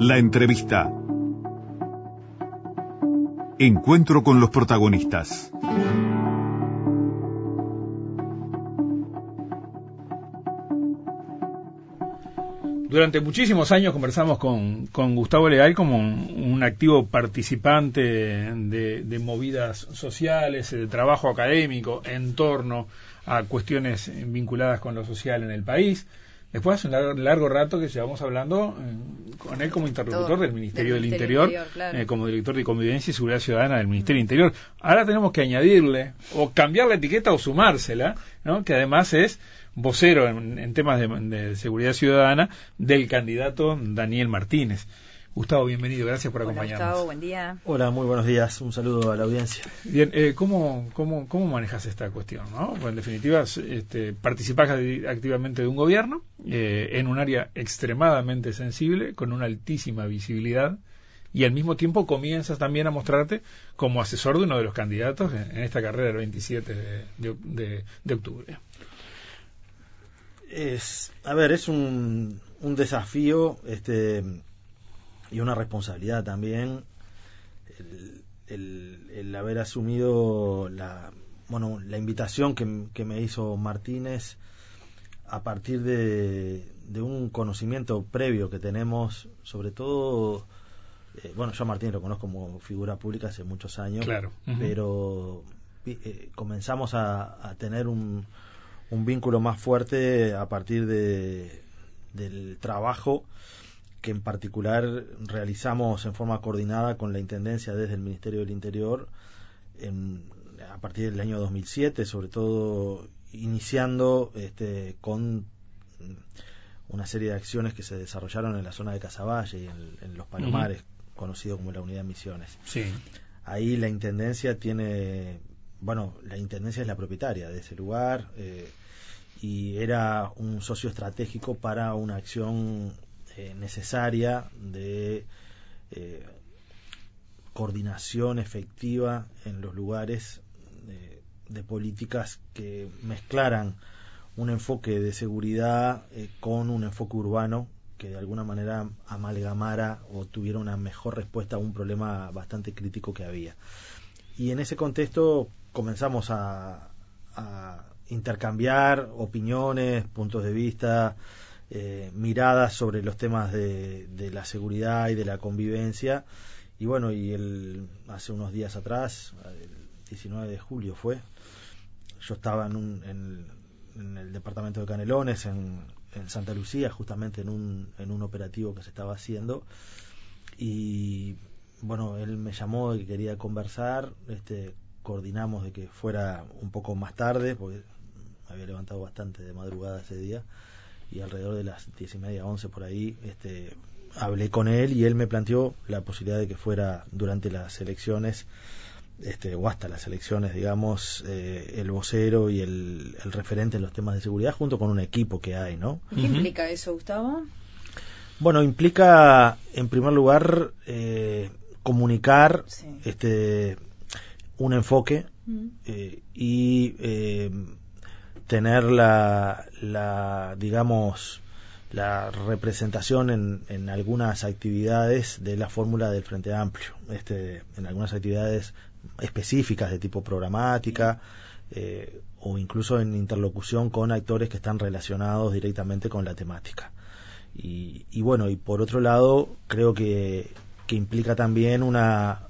La entrevista. Encuentro con los protagonistas. Durante muchísimos años conversamos con, con Gustavo Leal como un, activo participante de, de, movidas sociales, de trabajo académico en torno a cuestiones vinculadas con lo social en el país. Después hace un largo, rato que llevamos hablando eh, con él como interlocutor del Ministerio del, Interior, eh, como director de Convivencia y Seguridad Ciudadana del Ministerio del Interior. Ahora tenemos que añadirle o cambiar la etiqueta o sumársela, ¿no? que además es vocero en, temas de, seguridad ciudadana del candidato Daniel Martínez. Gustavo, bienvenido, gracias por acompañarnos. Gustavo, buen día. Hola, muy buenos días, un saludo a la audiencia. Bien, eh, ¿cómo, cómo, cómo manejas esta cuestión? ¿no? en definitiva, este, participás activamente de un gobierno eh, en un área extremadamente sensible, con una altísima visibilidad, y al mismo tiempo comienzas también a mostrarte como asesor de uno de los candidatos en, esta carrera del 27 de, de octubre. Es, a ver, es un, un desafío este, y una responsabilidad también el, el, haber asumido la, bueno, la invitación que, que, me hizo Martínez a partir de, de, un conocimiento previo que tenemos, sobre todo, eh, bueno, yo a Martínez lo conozco como figura pública hace muchos años, claro. pero eh, comenzamos a, a tener un, un vínculo más fuerte a partir de, del trabajo que en particular realizamos en forma coordinada con la Intendencia desde el Ministerio del Interior en, a partir del año 2007, sobre todo iniciando este, con una serie de acciones que se desarrollaron en la zona de Casaballe y en, los Palomares, conocido como la Unidad Misiones. Sí. Ahí la Intendencia tiene bueno, la Intendencia es la propietaria de ese lugar eh, y era un socio estratégico para una acción eh, necesaria de eh, coordinación efectiva en los lugares de políticas que mezclaran un enfoque de seguridad con un enfoque urbano que de alguna manera amalgamara o tuviera una mejor respuesta a un problema bastante crítico que había. Y en ese contexto comenzamos a, intercambiar opiniones, puntos de vista, eh, miradas sobre los temas de, la seguridad y de la convivencia. Y bueno, y el, hace unos días atrás, el 19 de julio fue, yo estaba en, un, en, el departamento de Canelones, en, Santa Lucía, justamente en un, un operativo que se estaba haciendo. Y bueno, él me llamó y quería conversar. Este, coordinamos de que fuera un poco más tarde, porque me había levantado bastante de madrugada ese día, y alrededor de las diez y media, once por ahí, este, hablé con él y él me planteó la posibilidad de que fuera durante las elecciones, este, o hasta las elecciones, digamos, eh, el vocero y el, referente en los temas de seguridad, junto con un equipo que hay, ¿no? ¿Qué implica eso, Gustavo? Bueno, implica, en primer lugar, eh, comunicar este, un enfoque mm. eh, y eh, tener la, la, digamos, la representación en, en, algunas actividades de la fórmula del Frente Amplio, este, en algunas actividades específicas de tipo programática eh, o incluso en interlocución con actores que están relacionados directamente con la temática. Y, y bueno, y por otro lado, creo que, que implica también una,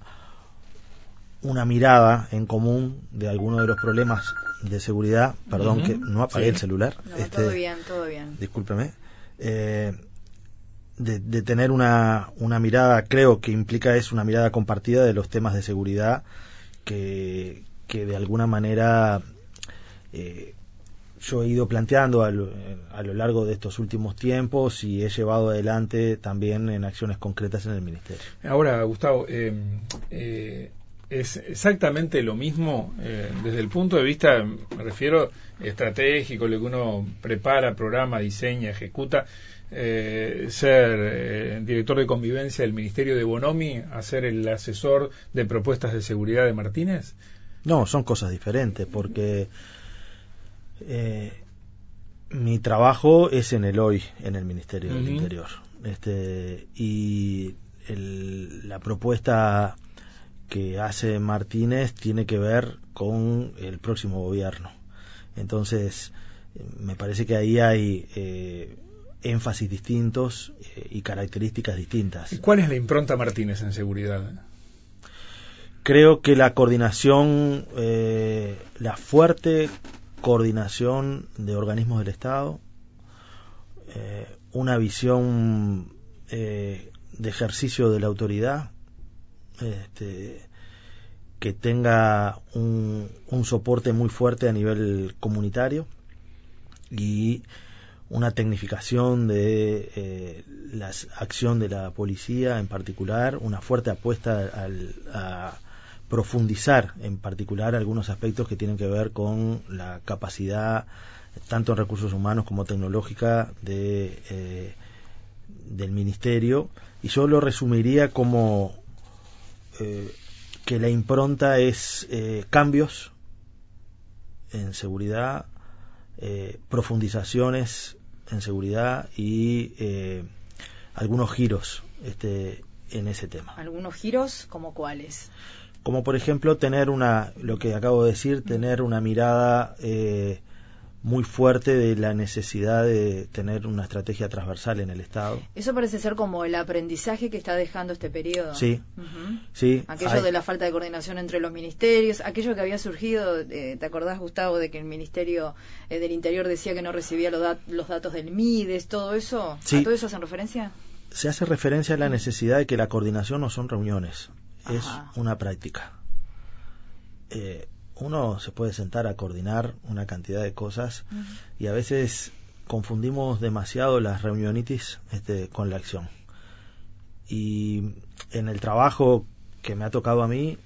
una mirada en común de algunos de los problemas de seguridad. Perdón, que no apagué el celular. este, todo bien, todo bien. Discúlpeme. Eh, de, tener una, una mirada, creo que implica es una mirada compartida de los temas de seguridad que, que de alguna manera eh, yo he ido planteando a lo, a lo, largo de estos últimos tiempos y he llevado adelante también en acciones concretas en el Ministerio. Ahora, Gustavo, eh, eh es exactamente lo mismo eh, desde el punto de vista, me refiero, estratégico, lo que uno prepara, programa, diseña, ejecuta. Eh, ser eh, director de convivencia del Ministerio de Bonomi a ser el asesor de propuestas de seguridad de Martínez? No, son cosas diferentes porque mi trabajo es en el hoy, en el Ministerio del. Interior. Este, y el- la propuesta que hace Martínez tiene que ver con el próximo gobierno. Entonces, me parece que ahí hay eh, énfasis distintos eh, y características distintas. ¿Y ¿Cuál es la impronta Martínez en seguridad? Creo que la coordinación, eh, la fuerte coordinación de organismos del Estado, una visión eh, de ejercicio de la autoridad, este, que tenga un, un soporte muy fuerte a nivel comunitario y una tecnificación de eh, la acción de la policía en particular, una fuerte apuesta al- a profundizar en particular algunos aspectos que tienen que ver con la capacidad tanto en recursos humanos como tecnológica eh, del ministerio. Y yo lo resumiría como eh, que la impronta es eh, cambios en seguridad, eh, profundizaciones en seguridad y eh, algunos giros este, en ese tema. Algunos giros, como cuáles. Como por ejemplo tener una, lo que acabo de decir, tener una mirada eh, muy fuerte de la necesidad de tener una estrategia transversal en el Estado. Eso parece ser como el aprendizaje que está dejando este periodo. Sí. Sí, Aquello hay- de la falta de coordinación entre los ministerios, aquello que había surgido, eh, ¿te acordás, Gustavo, de que el Ministerio eh, del Interior decía que no recibía los, dat- los datos del MIDES, todo eso? Sí. ¿A todo eso hacen referencia? se hace referencia a la necesidad de que la coordinación no son reuniones, es una práctica. Eh, uno se puede sentar a coordinar una cantidad de cosas y a veces confundimos demasiado las reunionitis este, con la acción. Y en el trabajo que me ha tocado a mí,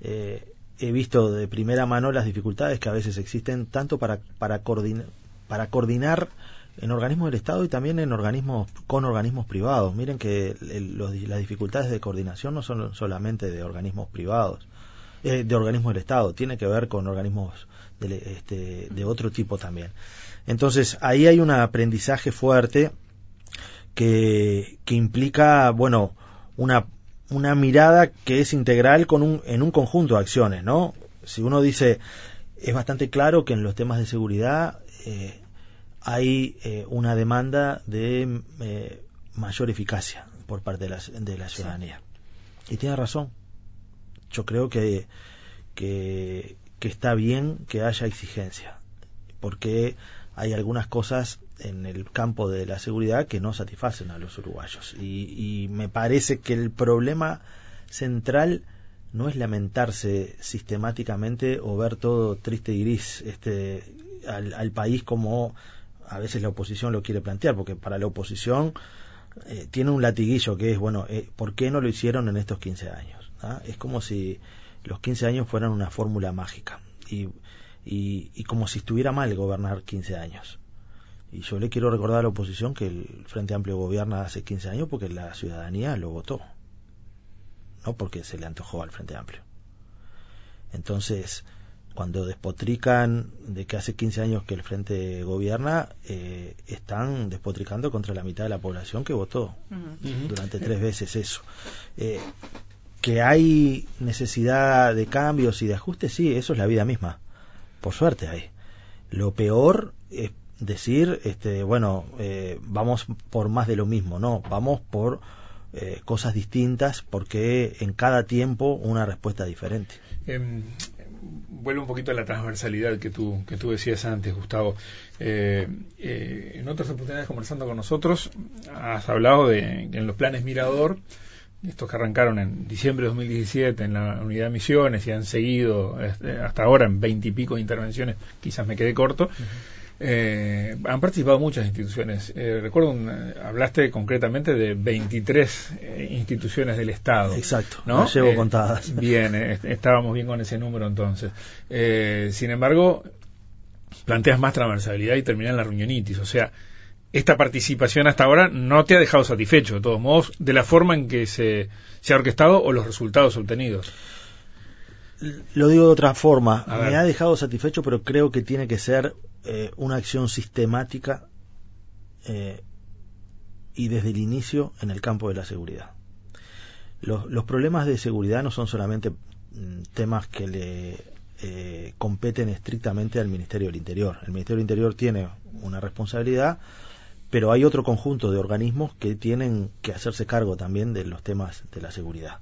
eh, he visto de primera mano las dificultades que a veces existen tanto para, para, coordin- para coordinar en organismos del Estado y también en organismos con organismos privados. Miren que el- los- las dificultades de coordinación no son solamente de organismos privados, eh, de organismos del Estado, tiene que ver con organismos de, este, de otro tipo también. Entonces, ahí hay un aprendizaje fuerte que, que implica, bueno, una, una mirada que es integral con un, en un conjunto de acciones, ¿no? Si uno dice, es bastante claro que en los temas de seguridad eh, hay eh, una demanda de eh, mayor eficacia por parte de la, de la ciudadanía. Y tiene razón. Yo creo que, que, está bien que haya exigencia, porque hay algunas cosas en el campo de la seguridad que no satisfacen a los uruguayos. Y, y me parece que el problema central no es lamentarse sistemáticamente o ver todo triste y gris este, al, al país como a veces la oposición lo quiere plantear, porque para la oposición eh, tiene un latiguillo que es, bueno, eh, ¿por qué no lo hicieron en estos 15 años? ¿Ah? Es como si los 15 años fueran una fórmula mágica y, y, y como si estuviera mal gobernar 15 años. Y yo le quiero recordar a la oposición que el Frente Amplio gobierna hace 15 años porque la ciudadanía lo votó, no porque se le antojó al Frente Amplio. Entonces, cuando despotrican de que hace 15 años que el Frente gobierna, eh, están despotricando contra la mitad de la población que votó durante tres veces eso. Eh, que hay necesidad de cambios y de ajustes, sí, eso es la vida misma. Por suerte hay. Lo peor es decir, este, bueno, eh, vamos por más de lo mismo, no, vamos por eh, cosas distintas porque en cada tiempo una respuesta diferente. Eh, vuelvo un poquito a la transversalidad que tú, que tú decías antes, Gustavo. Eh, eh, en otras oportunidades conversando con nosotros, has hablado de en los planes Mirador, estos que arrancaron en diciembre de 2017 en la unidad de misiones y han seguido este, hasta ahora en veintipico de intervenciones, quizás me quedé corto, eh, han participado muchas instituciones. Eh, recuerdo, un- hablaste concretamente de 23 eh, instituciones del Estado. Exacto, ¿no? las llevo contadas. Bien, estábamos bien con ese número entonces. Sin embargo, planteas más transversalidad y terminan la reunionitis. O sea, esta participación hasta ahora no te ha dejado satisfecho, de todos modos, de la forma en que se, se ha orquestado o los resultados obtenidos. Lo digo de otra forma. A ver. Me ha dejado satisfecho, pero creo que tiene que ser eh, una acción sistemática eh, y desde el inicio en el campo de la seguridad. Los, los problemas de seguridad no son solamente mm, temas que le eh, competen estrictamente al Ministerio del Interior. El Ministerio del Interior tiene una responsabilidad, pero hay otro conjunto de organismos que tienen que hacerse cargo también de los temas de la seguridad.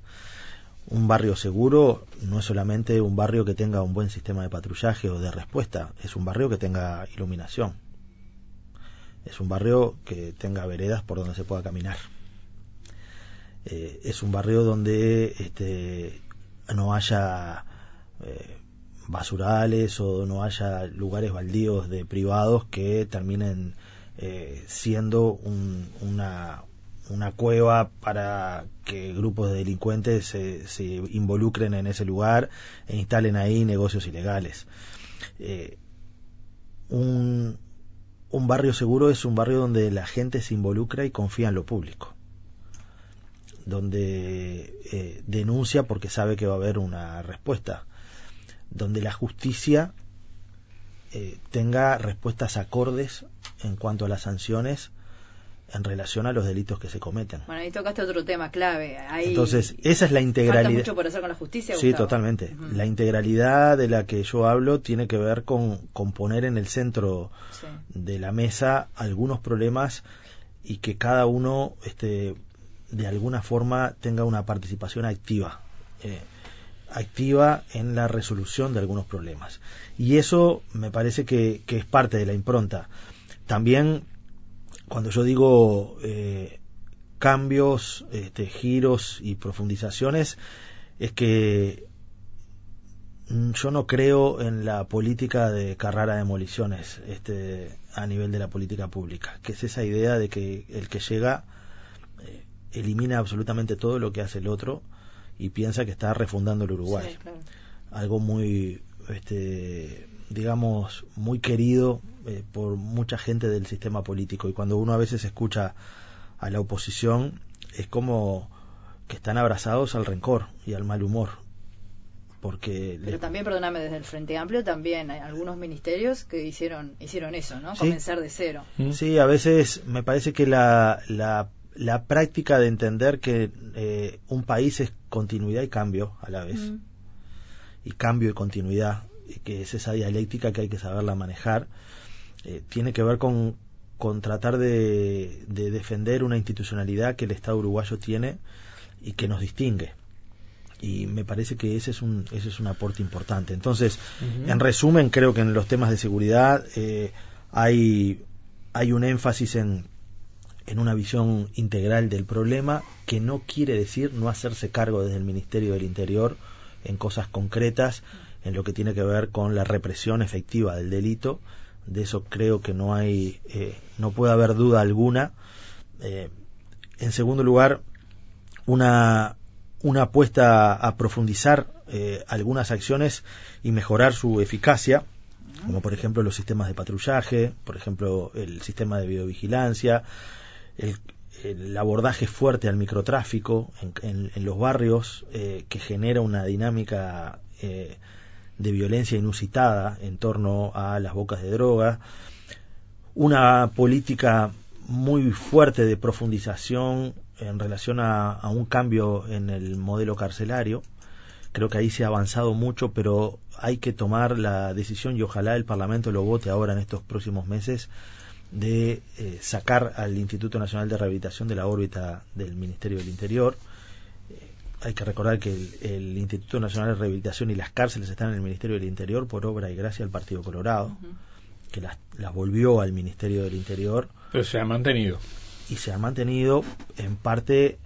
Un barrio seguro no es solamente un barrio que tenga un buen sistema de patrullaje o de respuesta, es un barrio que tenga iluminación. Es un barrio que tenga veredas por donde se pueda caminar. Eh, es un barrio donde este, no haya eh, basurales o no haya lugares baldíos de privados que terminen eh, siendo un- una, una cueva para que grupos de delincuentes se, se involucren en ese lugar e instalen ahí negocios ilegales. Eh, un, barrio seguro es un barrio donde la gente se involucra y confía en lo público donde eh, denuncia porque sabe que va a haber una respuesta, donde la justicia eh, tenga respuestas acordes en cuanto a las sanciones en relación a los delitos que se cometen. Bueno, ahí tocaste otro tema clave. Ahí Entonces, esa es la falta integralidad. mucho por hacer con la justicia. Sí, totalmente. La integralidad de la que yo hablo tiene que ver con, con poner en el centro Sí. de la mesa algunos problemas y que cada uno este, de alguna forma tenga una participación activa, eh, activa en la resolución de algunos problemas. Y eso me parece que, que es parte de la impronta. También cuando yo digo eh, cambios, este, giros y profundizaciones, es que mm, yo no creo en la política de carrera de demoliciones este, a nivel de la política pública, que es esa idea de que el que llega eh, elimina absolutamente todo lo que hace el otro y piensa que está refundando el Uruguay Sí, claro. algo muy, este, digamos, muy querido eh, por mucha gente del sistema político. Y cuando uno a veces escucha a la oposición, es como que están abrazados al rencor y al mal humor. Porque Pero le- también, perdóname, desde el Frente Amplio también hay algunos ministerios que hicieron hicieron eso, ¿no? Sí. Comenzar de cero. ¿Mm? Sí, a veces me parece que la, la, la práctica de entender que eh, un país es continuidad y cambio a la vez, Mm. y cambio y continuidad, que es esa dialéctica que hay que saberla manejar, eh, tiene que ver con, con tratar de, de defender una institucionalidad que el Estado uruguayo tiene y que nos distingue. Y me parece que ese es un, ese es un aporte importante. Entonces, en resumen, creo que en los temas de seguridad eh, hay, hay un énfasis en, en una visión integral del problema que no quiere decir no hacerse cargo desde el Ministerio del Interior en cosas concretas, en lo que tiene que ver con la represión efectiva del delito. De eso creo que no hay, eh, no puede haber duda alguna. Eh, en segundo lugar, una, una apuesta a profundizar eh, algunas acciones y mejorar su eficacia, como por ejemplo los sistemas de patrullaje, por ejemplo el sistema de videovigilancia, el, el abordaje fuerte al microtráfico en, los barrios eh, que genera una dinámica eh, de violencia inusitada en torno a las bocas de droga, una política muy fuerte de profundización en relación a, un cambio en el modelo carcelario. Creo que ahí se ha avanzado mucho, pero hay que tomar la decisión y ojalá el Parlamento lo vote ahora en estos próximos meses de eh, sacar al Instituto Nacional de Rehabilitación de la órbita del Ministerio del Interior. Hay que recordar que el, el Instituto Nacional de Rehabilitación y las cárceles están en el Ministerio del Interior por obra y gracia del Partido Colorado, que las, las volvió al Ministerio del Interior Pero se ha mantenido. y se ha mantenido en parte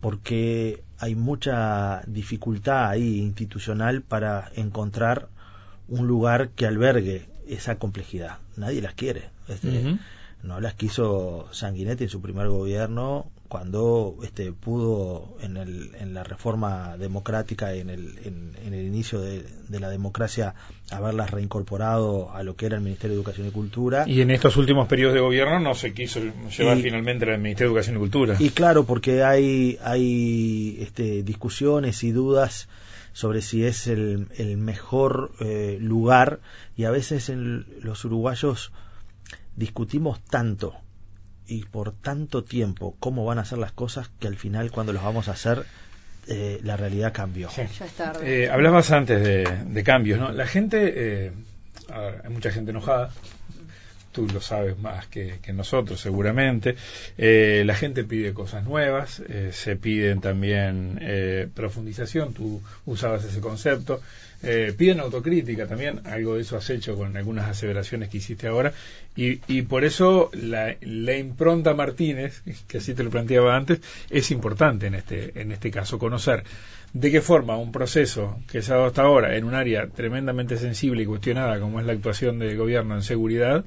porque hay mucha dificultad ahí institucional para encontrar un lugar que albergue esa complejidad. Nadie las quiere. Este. No las quiso Sanguinetti en su primer gobierno cuando este, pudo en, el, en la reforma democrática y en el, en, en el inicio de, de la democracia haberlas reincorporado a lo que era el Ministerio de Educación y Cultura. Y en estos últimos periodos de gobierno no se quiso llevar Y- finalmente al Ministerio de Educación y Cultura. Y claro, porque hay, hay este, discusiones y dudas sobre si es el, el mejor eh, lugar y a veces en los uruguayos discutimos tanto y por tanto tiempo cómo van a ser las cosas que al final cuando los vamos a hacer eh, la realidad cambió. Ya es tarde. Eh, hablabas antes de, de cambios, ¿no? La gente, eh, a ver, hay mucha gente enojada, tú lo sabes más que, nosotros seguramente. Eh, la gente pide cosas nuevas, eh, se piden también eh, profundización, tú usabas ese concepto. Eh, piden autocrítica también, algo de eso has hecho con algunas aseveraciones que hiciste ahora, y, y por eso la, la impronta Martínez, que así te lo planteaba antes, es importante en este, en este caso, conocer de qué forma un proceso que se ha dado hasta ahora en un área tremendamente sensible y cuestionada como es la actuación del gobierno en seguridad,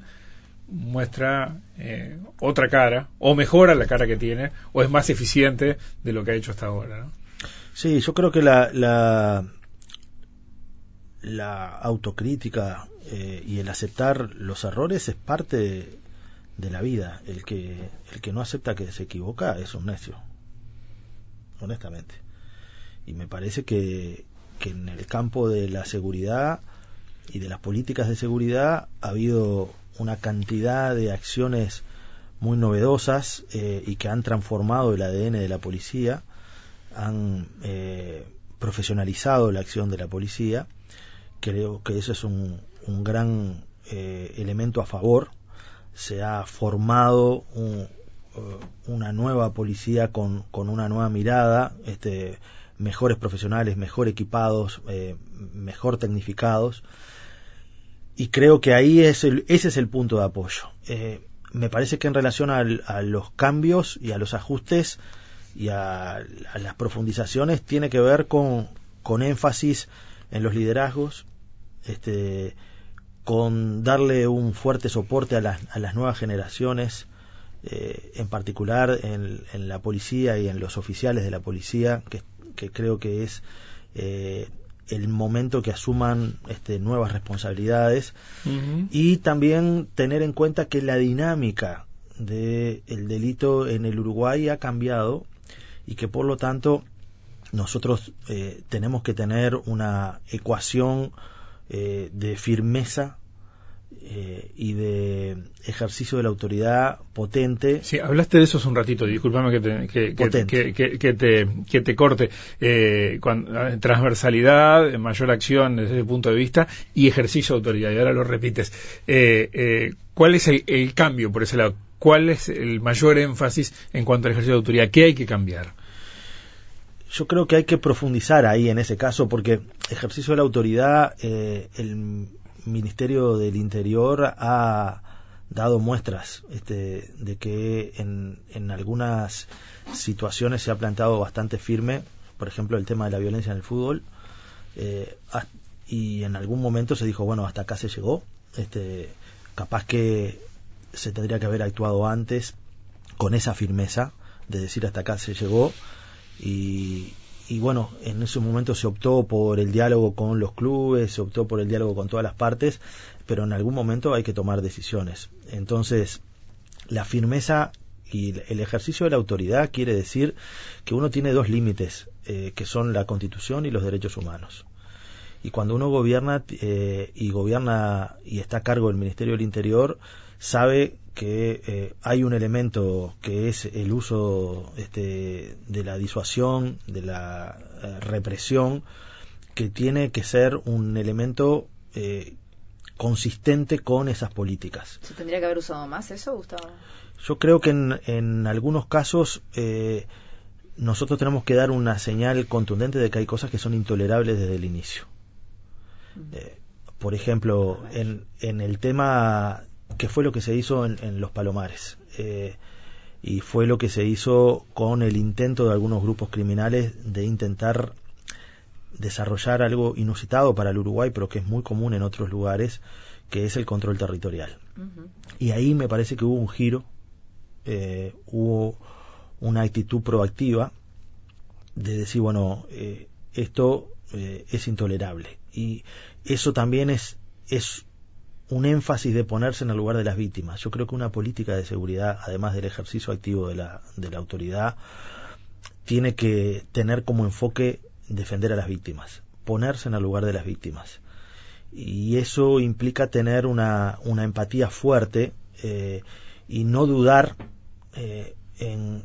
muestra eh, otra cara, o mejora la cara que tiene, o es más eficiente de lo que ha hecho hasta ahora. ¿no? Sí, yo creo que la, la, autocrítica eh, y el aceptar los errores es parte de, de la vida. El que, el que no acepta que se equivoca es un necio, honestamente. Y me parece que, que en el campo de la seguridad y de las políticas de seguridad ha habido una cantidad de acciones muy novedosas eh, y que han transformado el ADN de la policía, han eh, profesionalizado la acción de la policía. Creo que eso es un, un gran eh, elemento a favor. Se ha formado un, uh, una nueva policía con, con, una nueva mirada, este, mejores profesionales, mejor equipados, eh, mejor tecnificados y creo que ahí es el, ese es el punto de apoyo. Eh, me parece que en relación al, a los cambios y a los ajustes y a, a, las profundizaciones tiene que ver con, con énfasis en los liderazgos, este, con darle un fuerte soporte a las, a las nuevas generaciones, eh, en particular en, en, la policía y en los oficiales de la policía, que, que creo que es eh, el momento que asuman este, nuevas responsabilidades uh -huh. y también tener en cuenta que la dinámica del de delito en el Uruguay ha cambiado y que por lo tanto nosotros eh, tenemos que tener una ecuación eh, de firmeza eh, y de ejercicio de la autoridad potente. Sí, hablaste de eso hace un ratito, discúlpame que te, que, que, que, que te, que te corte. Eh, cuando, transversalidad, mayor acción desde ese punto de vista y ejercicio de autoridad, y ahora lo repites. Eh, ¿Cuál es el, el cambio por ese lado? ¿Cuál es el mayor énfasis en cuanto al ejercicio de autoridad? ¿Qué hay que cambiar? Yo creo que hay que profundizar ahí en ese caso, porque ejercicio de la autoridad, eh, el Ministerio del Interior ha dado muestras este, de que en, en, algunas situaciones se ha plantado bastante firme, por ejemplo el tema de la violencia en el fútbol, eh, y en algún momento se dijo, bueno, hasta acá se llegó, este, capaz que se tendría que haber actuado antes con esa firmeza de decir hasta acá se llegó y, y bueno, en ese momento se optó por el diálogo con los clubes, se optó por el diálogo con todas las partes, pero en algún momento hay que tomar decisiones. Entonces, la firmeza y el ejercicio de la autoridad quiere decir que uno tiene dos límites, eh, que son la Constitución y los derechos humanos. Y cuando uno gobierna eh, y gobierna y está a cargo del Ministerio del Interior, sabe que eh, hay un elemento que es el uso este, de la disuasión, de la eh, represión, que tiene que ser un elemento eh, consistente con esas políticas. ¿Se tendría que haber usado más eso, Gustavo? Yo creo que en, en algunos casos nosotros tenemos que dar una señal contundente de que hay cosas que son intolerables desde el inicio. Por ejemplo, en, en el tema que fue lo que se hizo en, en los Palomares. Eh, y fue lo que se hizo con el intento de algunos grupos criminales de intentar desarrollar algo inusitado para el Uruguay, pero que es muy común en otros lugares, que es el control territorial. Uh -huh. Y ahí me parece que hubo un giro, eh, hubo una actitud proactiva de decir, bueno, eh, esto eh, es intolerable. Y eso también es, es un énfasis de ponerse en el lugar de las víctimas. Yo creo que una política de seguridad, además del ejercicio activo de la, de la autoridad, tiene que tener como enfoque defender a las víctimas. ponerse en el lugar de las víctimas. Y eso implica tener una, una empatía fuerte eh, y no dudar eh, en,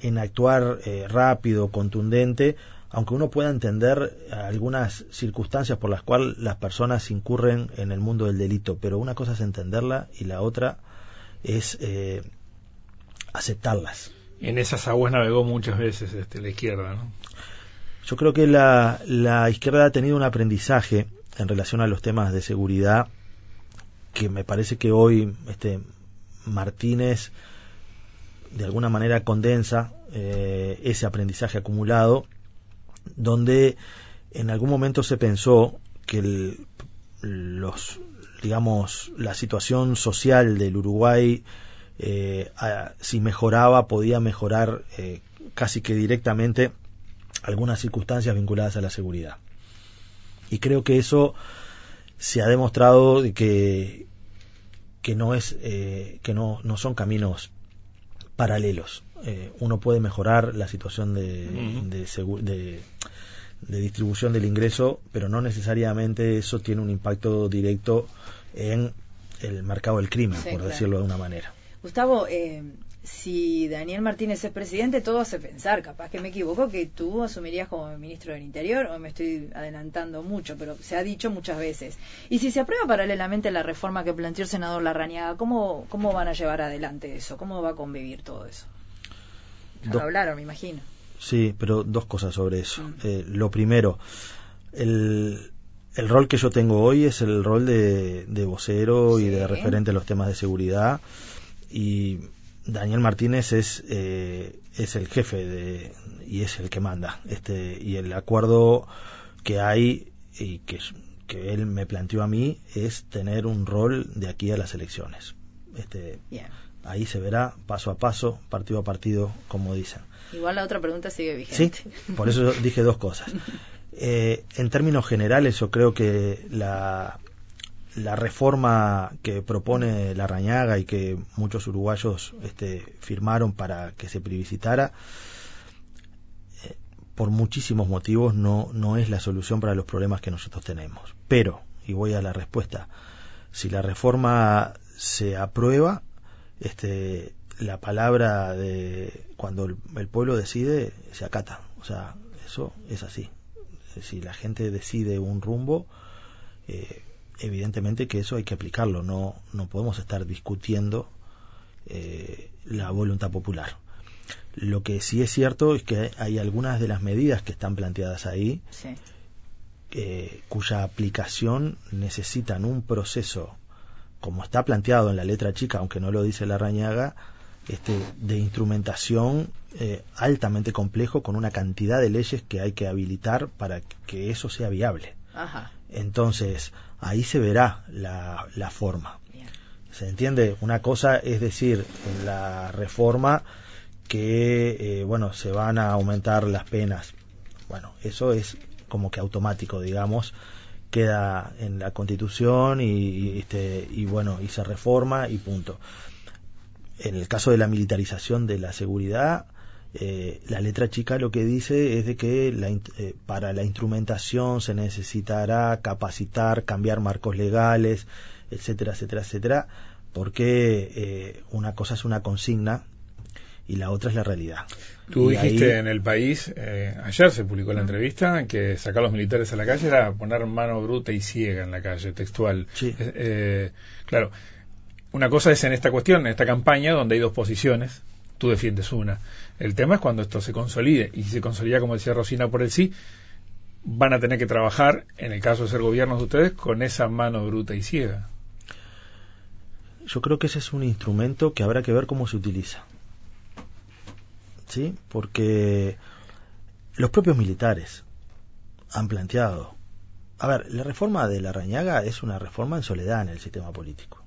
en, actuar eh, rápido, contundente, aunque uno pueda entender algunas circunstancias por las cuales las personas incurren en el mundo del delito, pero una cosa es entenderla y la otra es eh, aceptarlas. En esas aguas navegó muchas veces este, la izquierda, ¿no? Yo creo que la, la izquierda ha tenido un aprendizaje en relación a los temas de seguridad que me parece que hoy este Martínez de alguna manera condensa eh, ese aprendizaje acumulado, donde en algún momento se pensó que los digamos la situación social del Uruguay eh, si mejoraba podía mejorar eh, casi que directamente algunas circunstancias vinculadas a la seguridad y creo que eso se ha demostrado de que no es que no, no son caminos paralelos. Eh, uno puede mejorar la situación de, de, distribución del ingreso, pero no necesariamente eso tiene un impacto directo en el mercado del crimen, por decirlo de una manera. Gustavo, eh, si Daniel Martínez es presidente, todo hace pensar, capaz que me equivoco, que tú asumirías como ministro del Interior, o me estoy adelantando mucho, pero se ha dicho muchas veces. Y si se aprueba paralelamente la reforma que planteó el senador Larrañaga, ¿cómo, cómo van a llevar adelante eso? ¿Cómo va a convivir todo eso? Ya lo hablaron, me imagino. Sí, pero dos cosas sobre eso. Mm. Eh, lo primero, el, el rol que yo tengo hoy es el rol de, vocero y de referente a los temas de seguridad y Daniel Martínez es, eh, es el jefe de, y es el que manda. Este, y el acuerdo que hay y que, que él me planteó a mí es tener un rol de aquí a las elecciones. Este, Ahí se verá paso a paso, partido a partido, como dicen. Igual la otra pregunta sigue vigente. Sí, por eso dije dos cosas. Eh, en términos generales, yo creo que la, la reforma que propone la Rañaga y que muchos uruguayos este, firmaron para que se plebiscitara, eh, por muchísimos motivos no, no es la solución para los problemas que nosotros tenemos. Pero, y voy a la respuesta, si la reforma se aprueba, este, la palabra de cuando el, pueblo decide se acata. O sea, eso es así. Si la gente decide un rumbo, eh, evidentemente que eso hay que aplicarlo, no, no podemos estar discutiendo eh, la voluntad popular. Lo que sí es cierto es que hay algunas de las medidas que están planteadas ahí cuya aplicación necesitan un proceso, como está planteado en la letra chica, aunque no lo dice la rañaga, este, de instrumentación eh, altamente complejo con una cantidad de leyes que hay que habilitar para que eso sea viable. Entonces, ahí se verá la, la forma. ¿Se entiende? Una cosa es decir, en la reforma que, eh, bueno, se van a aumentar las penas. Bueno, eso es como que automático, digamos, queda en la Constitución y, este, y bueno, y se reforma y punto. En el caso de la militarización de la seguridad, eh, la letra chica lo que dice es de que eh, para la instrumentación se necesitará capacitar, cambiar marcos legales, etcétera, etcétera, etcétera, porque eh, una cosa es una consigna y la otra es la realidad. Tú dijiste en el país, ayer se publicó la entrevista, que sacar a los militares a la calle era poner mano bruta y ciega en la calle, textual. claro, una cosa es en esta cuestión, en esta campaña, donde hay dos posiciones, tú defiendes una. El tema es cuando esto se consolide, y si se consolida, como decía Rosina, por el sí, van a tener que trabajar, en el caso de ser gobiernos de ustedes, con esa mano bruta y ciega. Yo creo que ese es un instrumento que habrá que ver cómo se utiliza. ¿Sí? Porque los propios militares han planteado. A ver, la reforma de la Rañaga es una reforma en soledad en el sistema político.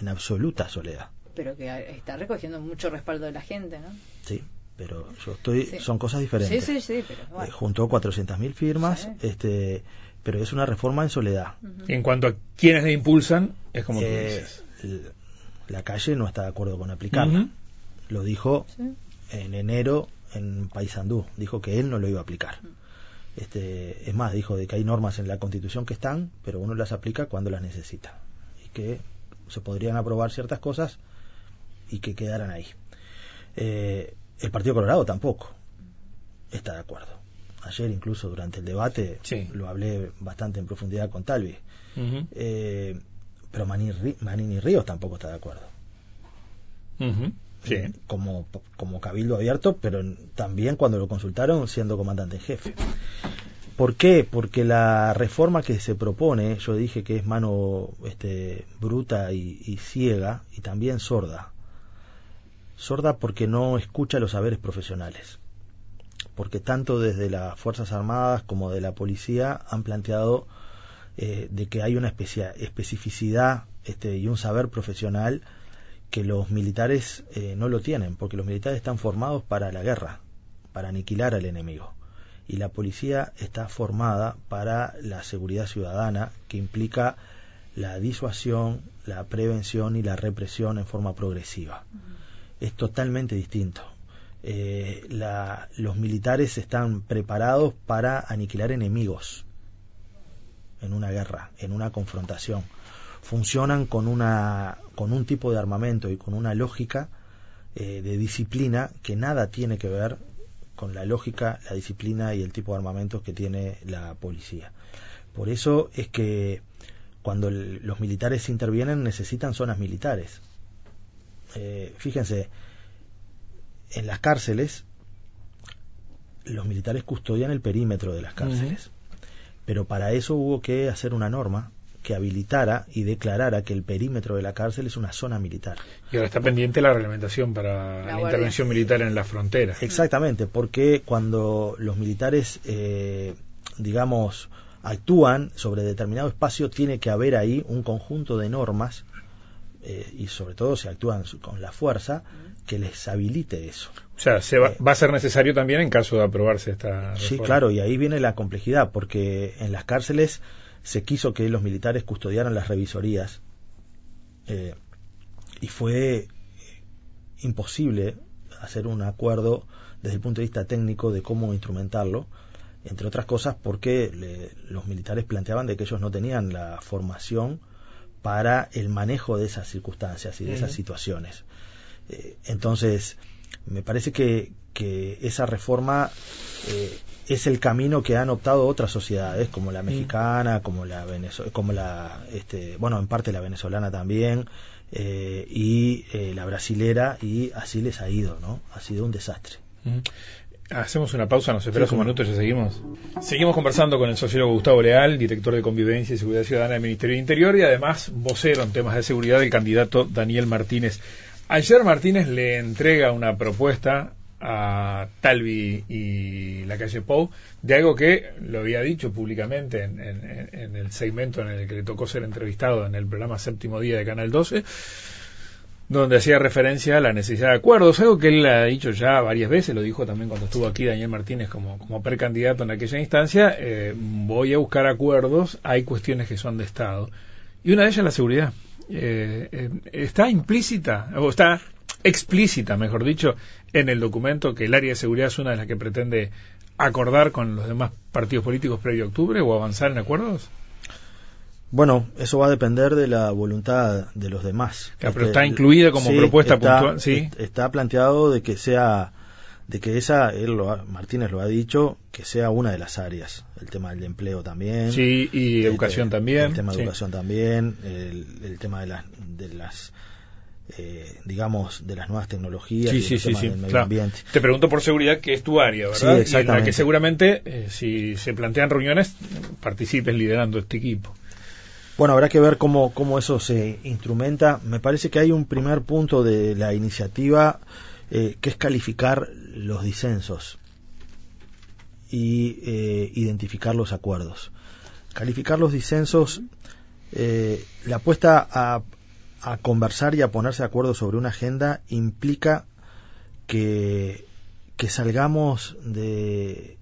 En absoluta soledad pero que está recogiendo mucho respaldo de la gente, ¿no? Sí, pero yo estoy, son cosas diferentes. Sí, sí, sí, pero bueno. eh, juntó 400.000 firmas, este, pero es una reforma en soledad. En cuanto a quienes la impulsan, es como tú eh, dices. La calle no está de acuerdo con aplicarla. Lo dijo en enero en Paysandú, dijo que él no lo iba a aplicar. Este, es más, dijo de que hay normas en la Constitución que están, pero uno las aplica cuando las necesita. Y que se podrían aprobar ciertas cosas y que quedaran ahí. Eh, el Partido Colorado tampoco está de acuerdo. Ayer incluso durante el debate lo hablé bastante en profundidad con Talvi. Eh, pero Manini, Ríos tampoco está de acuerdo. Sí. como, como cabildo abierto, pero también cuando lo consultaron siendo comandante en jefe. ¿Por qué? Porque la reforma que se propone, yo dije que es mano este, bruta y, ciega y también sorda. Sorda porque no escucha los saberes profesionales. Porque tanto desde las Fuerzas Armadas como de la policía han planteado eh, de que hay una especificidad este, y un saber profesional que los militares eh, no lo tienen, porque los militares están formados para la guerra, para aniquilar al enemigo y la policía está formada para la seguridad ciudadana, que implica la disuasión, la prevención y la represión en forma progresiva. Es totalmente distinto. Eh, los militares están preparados para aniquilar enemigos en una guerra, en una confrontación. Funcionan con, una, con un tipo de armamento y con una lógica eh, de disciplina que nada tiene que ver con la lógica, la disciplina y el tipo de armamentos que tiene la policía. Por eso es que cuando los militares intervienen necesitan zonas militares. Eh, fíjense, en las cárceles los militares custodian el perímetro de las cárceles, pero para eso hubo que hacer una norma que habilitara y declarara que el perímetro de la cárcel es una zona militar. Y ahora está pendiente la reglamentación para la, intervención militar en la frontera. Exactamente, porque cuando los militares, eh, digamos, actúan sobre determinado espacio, tiene que haber ahí un conjunto de normas eh, y sobre todo si actúan con la fuerza que les habilite eso. O sea, se va, eh, va, a ser necesario también en caso de aprobarse esta. Reforma. Sí, claro, y ahí viene la complejidad, porque en las cárceles se quiso que los militares custodiaran las revisorías eh, y fue imposible hacer un acuerdo desde el punto de vista técnico de cómo instrumentarlo, entre otras cosas porque los militares planteaban de que ellos no tenían la formación para el manejo de esas circunstancias y de esas situaciones. Eh, entonces, me parece que, que esa reforma eh, es el camino que han optado otras sociedades como la mexicana como la como la este, bueno en parte la venezolana también eh, y eh, la brasilera y así les ha ido no ha sido un desastre. Hacemos una pausa, nos esperas un minuto y ya seguimos. Seguimos conversando con el sociólogo Gustavo Leal, director de Convivencia y Seguridad Ciudadana del Ministerio de Interior y además vocero en temas de seguridad del candidato Daniel Martínez. Ayer Martínez le entrega una propuesta a Talvi y la calle Pou de algo que lo había dicho públicamente en, el segmento en el que le tocó ser entrevistado en el programa Séptimo Día de Canal 12 donde hacía referencia a la necesidad de acuerdos, algo que él ha dicho ya varias veces, lo dijo también cuando estuvo aquí Daniel Martínez como, como precandidato en aquella instancia, eh, voy a buscar acuerdos, hay cuestiones que son de Estado, y una de ellas es la seguridad. Eh, eh, está implícita, o está explícita, mejor dicho, en el documento que el área de seguridad es una de las que pretende acordar con los demás partidos políticos previo a octubre o avanzar en acuerdos? Bueno, eso va a depender de la voluntad de los demás. pero este, está incluida como propuesta puntual, sí. Está planteado de que sea, de que esa, él lo Martínez lo ha dicho, que sea una de las áreas. El tema del empleo también. Sí, y educación también. El tema de educación también. El, el tema de las, de las eh, digamos, de las nuevas tecnologías y del medio ambiente. Te pregunto por seguridad, que es tu área, ¿verdad? Sí, en la que seguramente, eh, si se plantean reuniones, participes liderando este equipo. Bueno, habrá que ver cómo, cómo eso se instrumenta. Me parece que hay un primer punto de la iniciativa eh, que es calificar los disensos y identificar los acuerdos. Calificar los disensos, la apuesta a, a conversar y a ponerse de acuerdo sobre una agenda implica que, que salgamos de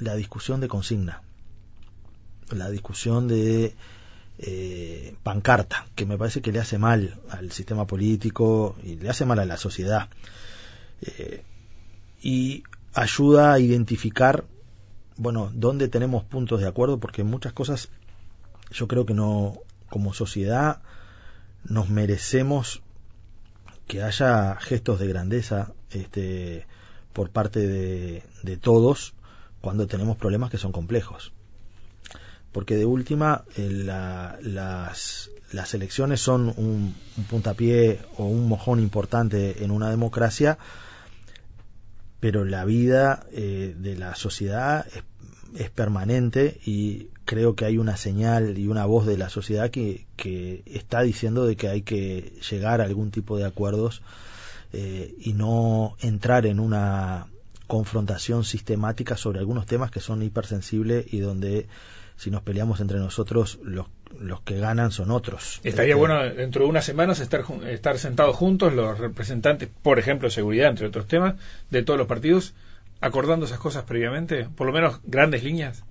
la discusión de consigna, la discusión de eh, pancarta, que me parece que le hace mal al sistema político y le hace mal a la sociedad. Eh, y ayuda a identificar bueno, dónde tenemos puntos de acuerdo, porque muchas cosas yo creo que no, como sociedad, nos merecemos que haya gestos de grandeza este, por parte de, todos cuando tenemos problemas que son complejos. Porque de última, eh, la, las, las elecciones son un, un puntapié o un mojón importante en una democracia, pero la vida eh, de la sociedad es, es, permanente y creo que hay una señal y una voz de la sociedad que, que está diciendo de que hay que llegar a algún tipo de acuerdos eh, y no entrar en una confrontación sistemática sobre algunos temas que son hipersensibles y donde si nos peleamos entre nosotros los los que ganan son otros. Estaría este, bueno dentro de unas semanas estar, estar sentados juntos los representantes, por ejemplo, de seguridad, entre otros temas, de todos los partidos, acordando esas cosas previamente, por lo menos grandes líneas.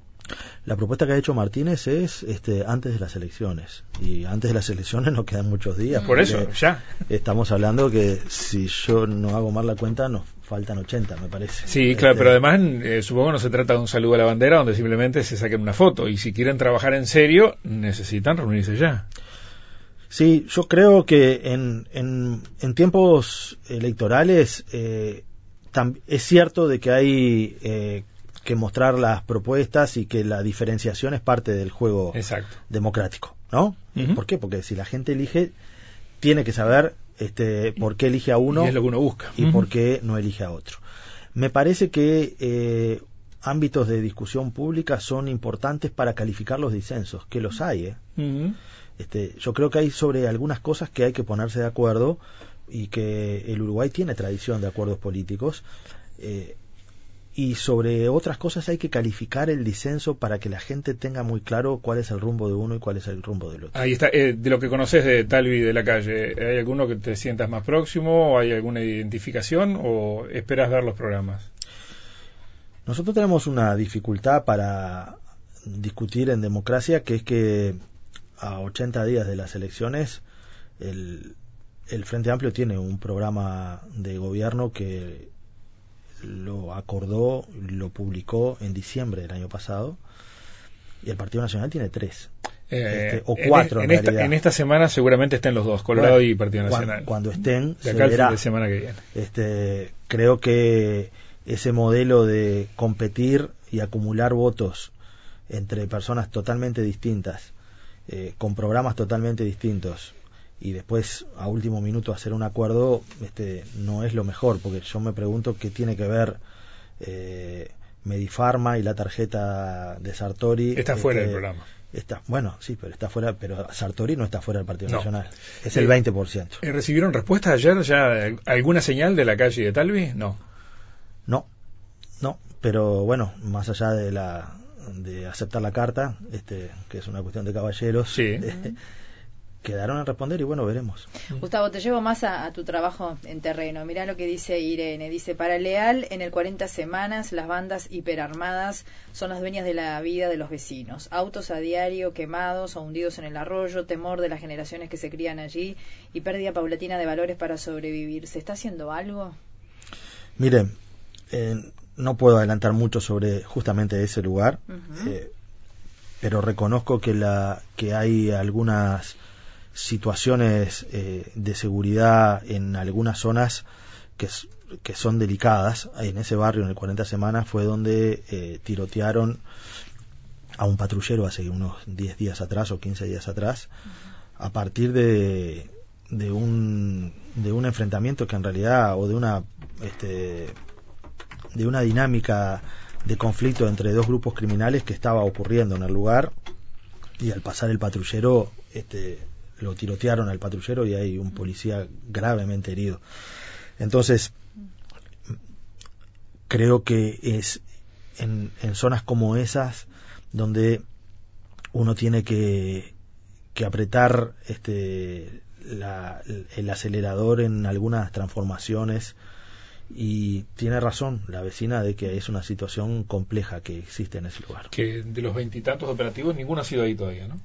La propuesta que ha hecho Martínez es este, antes de las elecciones. Y antes de las elecciones no quedan muchos días. Por eso, ya. Estamos hablando que si yo no hago mal la cuenta, nos faltan 80, me parece. Sí, claro, este... pero además eh, supongo que no se trata de un saludo a la bandera donde simplemente se saquen una foto. Y si quieren trabajar en serio, necesitan reunirse ya. Sí, yo creo que en, en, en tiempos electorales eh, es cierto de que hay eh, que mostrar las propuestas y que la diferenciación es parte del juego Exacto. democrático, ¿no? Uh -huh. ¿Por qué? Porque si la gente elige, tiene que saber este, por qué elige a uno y, es lo que uno busca. y uh -huh. por qué no elige a otro. Me parece que eh, ámbitos de discusión pública son importantes para calificar los disensos, que los hay. ¿eh? Uh -huh. este, yo creo que hay sobre algunas cosas que hay que ponerse de acuerdo y que el Uruguay tiene tradición de acuerdos políticos. Eh, y sobre otras cosas hay que calificar el disenso para que la gente tenga muy claro cuál es el rumbo de uno y cuál es el rumbo del otro. Ahí está, eh, de lo que conoces de Talvi de la calle, ¿hay alguno que te sientas más próximo? ¿Hay alguna identificación o esperas ver los programas? Nosotros tenemos una dificultad para discutir en democracia que es que a 80 días de las elecciones el, el Frente Amplio tiene un programa de gobierno que lo acordó, lo publicó en diciembre del año pasado y el Partido Nacional tiene tres. Eh, este, o cuatro en, en, en, esta, en, esta, semana seguramente estén los dos, Colorado bueno, y Partido Nacional. Cuando, cuando estén, de acá se verá. de semana que viene. Este, creo que ese modelo de competir y acumular votos entre personas totalmente distintas, eh, con programas totalmente distintos, y después a último minuto hacer un acuerdo este no es lo mejor porque yo me pregunto qué tiene que ver eh, Medifarma y la tarjeta de Sartori. Está fuera del programa. está bueno sí pero está fuera pero Sartori no está fuera del Partido no. Nacional. Es el 20% ¿Y recibieron respuesta ayer ya alguna señal de la calle de Talvi no. No no pero bueno más allá de la de aceptar la carta este que es una cuestión de caballeros sí. eh, quedaron a responder y bueno, veremos. Gustavo, te llevo más a, a tu trabajo en terreno. Mirá lo que dice Irene. Dice, para Leal, en el 40 semanas, las bandas hiperarmadas son las dueñas de la vida de los vecinos. Autos a diario quemados o hundidos en el arroyo, temor de las generaciones que se crían allí y pérdida paulatina de valores para sobrevivir. ¿Se está haciendo algo? Miren, eh, no puedo adelantar mucho sobre justamente ese lugar, uh -huh. eh, pero reconozco que, la, que hay algunas situaciones eh, de seguridad en algunas zonas que, que, son delicadas. En ese barrio, en el 40 Semanas, fue donde eh, tirotearon a un patrullero hace unos 10 días atrás o 15 días atrás, a partir de, de, un, de un enfrentamiento que en realidad, o de una, este, de una dinámica de conflicto entre dos grupos criminales que estaba ocurriendo en el lugar y al pasar el patrullero este, lo tirotearon al patrullero y hay un policía gravemente herido. Entonces, creo que es en, en zonas como esas donde uno tiene que, que apretar este, la, el acelerador en algunas transformaciones y tiene razón la vecina de que es una situación compleja que existe en ese lugar. Que de los veintitantos operativos ninguno ha sido ahí todavía, ¿no?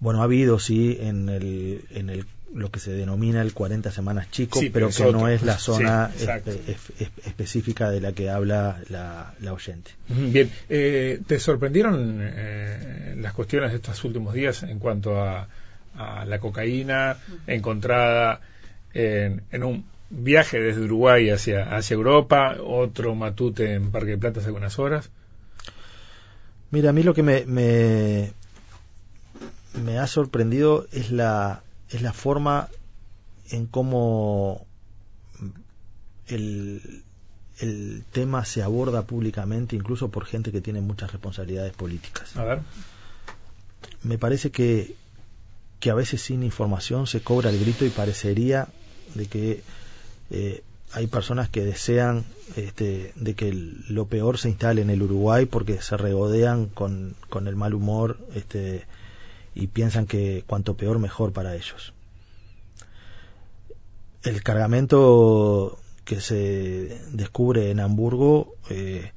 Bueno, ha habido, sí, en el, en el, lo que se denomina el 40 semanas chico, Sí, pero que no es la zona exacto. espe- es- es- específica de la que habla la, la oyente. Bien, eh, ¿te sorprendieron eh, las cuestiones de estos últimos días en cuanto a, a la cocaína encontrada en, en un viaje desde Uruguay hacia, hacia Europa, otro matute en Parque de Plata hace algunas horas? Mira, a mí lo que me, me, me ha sorprendido es la, es la forma en cómo el, el tema se aborda públicamente, incluso por gente que tiene muchas responsabilidades políticas. A ver. Me parece que, que a veces sin información se cobra el grito y parecería de que eh, hay personas que desean este, de que el- lo peor se instale en el Uruguay porque se regodean con, con el mal humor este, y piensan que cuanto peor mejor para ellos. El cargamento que se descubre en Hamburgo eh,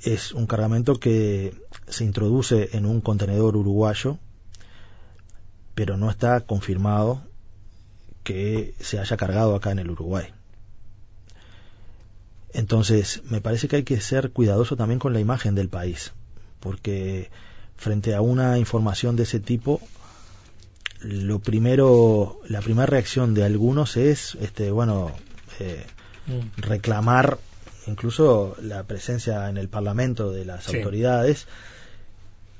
es un cargamento que se introduce en un contenedor uruguayo, pero no está confirmado que se haya cargado acá en el Uruguay. Entonces, me parece que hay que ser cuidadoso también con la imagen del país, porque frente a una información de ese tipo, lo primero, la primera reacción de algunos es, este, bueno, eh, reclamar incluso la presencia en el Parlamento de las Sí. autoridades,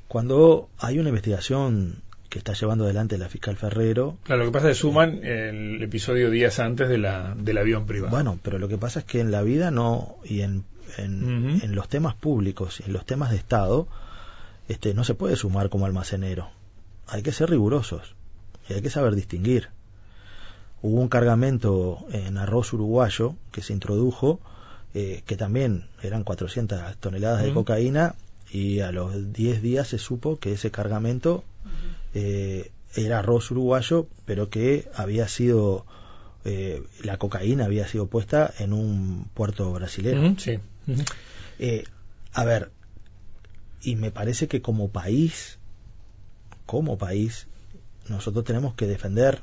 cuando hay una investigación que está llevando adelante la fiscal Ferrero. Claro, lo que pasa es que suman el episodio días antes de la, del avión privado. Bueno, pero lo que pasa es que en la vida no, y en, en, en los temas públicos y en los temas de Estado, este, no se puede sumar como almacenero. Hay que ser rigurosos y hay que saber distinguir. Hubo un cargamento en arroz uruguayo que se introdujo, eh, que también eran 400 toneladas de cocaína, y a los 10 días se supo que ese cargamento eh, era arroz uruguayo, pero que había sido, eh, la cocaína había sido puesta en un puerto brasilero. Ujú, sí. Eh, a ver, y me parece que como país, como país, nosotros tenemos que defender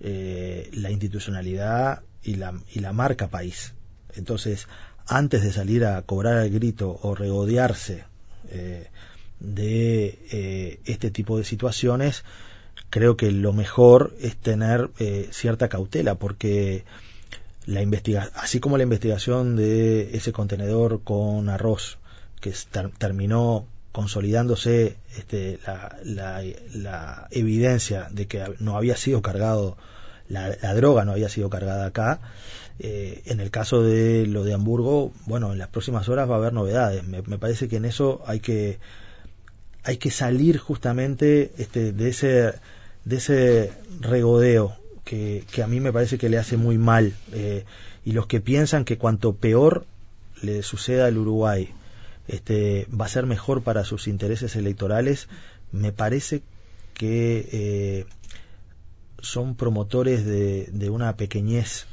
eh, la institucionalidad y la, y la marca país. Entonces, antes de salir a cobrar el grito o regodearse eh, de eh, este tipo de situaciones, creo que lo mejor es tener eh, cierta cautela, porque la investiga así como la investigación de ese contenedor con arroz que terminó consolidándose este, la, la- evidencia de que no había sido cargado la, la droga no había sido cargada acá eh, en el caso de lo de Hamburgo bueno en las próximas horas va a haber novedades. Me, me parece que en eso hay que hay que salir justamente este, de ese de ese regodeo que, que a mí me parece que le hace muy mal eh, y los que piensan que cuanto peor le suceda al Uruguay este, va a ser mejor para sus intereses electorales me parece que eh, son promotores de, de una pequeñez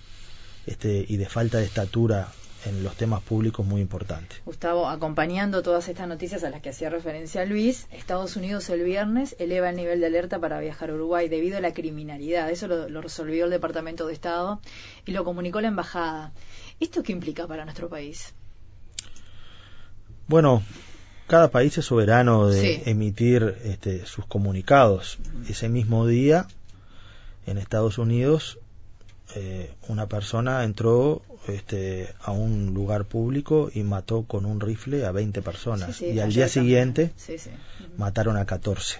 este, y de falta de estatura en los temas públicos muy importante. Gustavo, acompañando todas estas noticias a las que hacía referencia Luis, Estados Unidos el viernes eleva el nivel de alerta para viajar a Uruguay debido a la criminalidad. Eso lo, lo resolvió el Departamento de Estado y lo comunicó la Embajada. ¿Esto qué implica para nuestro país? Bueno, cada país es soberano de Sí. emitir este, sus comunicados. Ese mismo día, en Estados Unidos, eh, una persona entró este, a un lugar público y mató con un rifle a 20 personas. Sí, sí, y al día siguiente mataron a 14.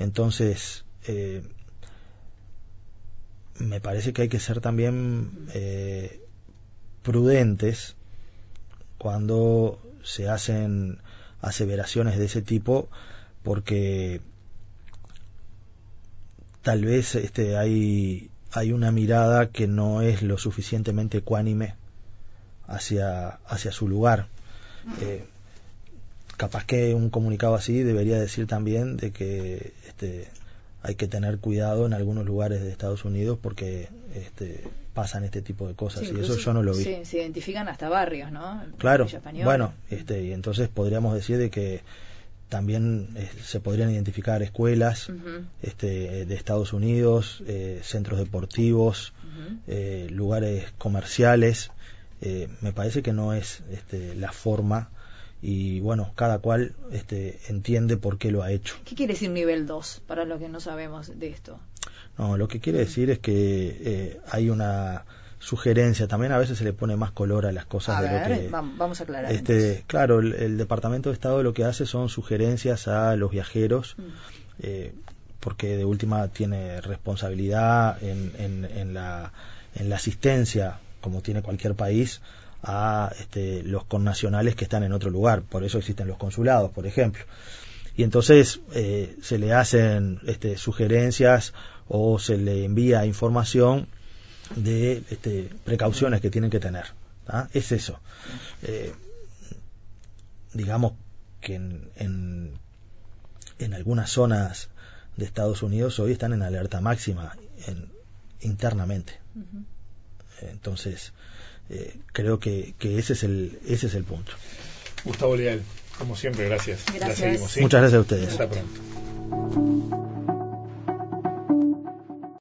Entonces, eh, me parece que hay que ser también eh, prudentes cuando se hacen aseveraciones de ese tipo, porque tal vez este, hay, hay una mirada que no es lo suficientemente ecuánime hacia, hacia su lugar. Eh, capaz que un comunicado así debería decir también de que este, hay que tener cuidado en algunos lugares de Estados Unidos porque este, pasan este tipo de cosas Sí, y eso yo no lo vi. Sí, se identifican hasta barrios, ¿no? Claro, bueno, este, y entonces podríamos decir de que también eh, se podrían identificar escuelas este, de Estados Unidos, eh, centros deportivos, eh, lugares comerciales. Eh, me parece que no es este, la forma y bueno, cada cual este, entiende por qué lo ha hecho. ¿Qué quiere decir nivel 2 para los que no sabemos de esto? No, lo que quiere decir es que eh, hay una sugerencia, también a veces se le pone más color a las cosas A de ver, lo que... vam- vamos a aclarar. Este, claro, el, el Departamento de Estado lo que hace son sugerencias a los viajeros, entonces. eh, porque de última tiene responsabilidad en, en, en la, en la asistencia, como tiene cualquier país, a este, los connacionales que están en otro lugar. Por eso existen los consulados, por ejemplo. Y entonces eh, se le hacen este, sugerencias o se le envía información de este, precauciones que tienen que tener. ¿tá? Es eso. Eh, digamos que en, en, en algunas zonas de Estados Unidos hoy están en alerta máxima en- internamente. Entonces, eh, creo que, que ese es el ese es el punto. Gustavo Leal, como siempre, gracias. La Gracias. seguimos, ¿sí? Muchas gracias a ustedes. Hasta pronto.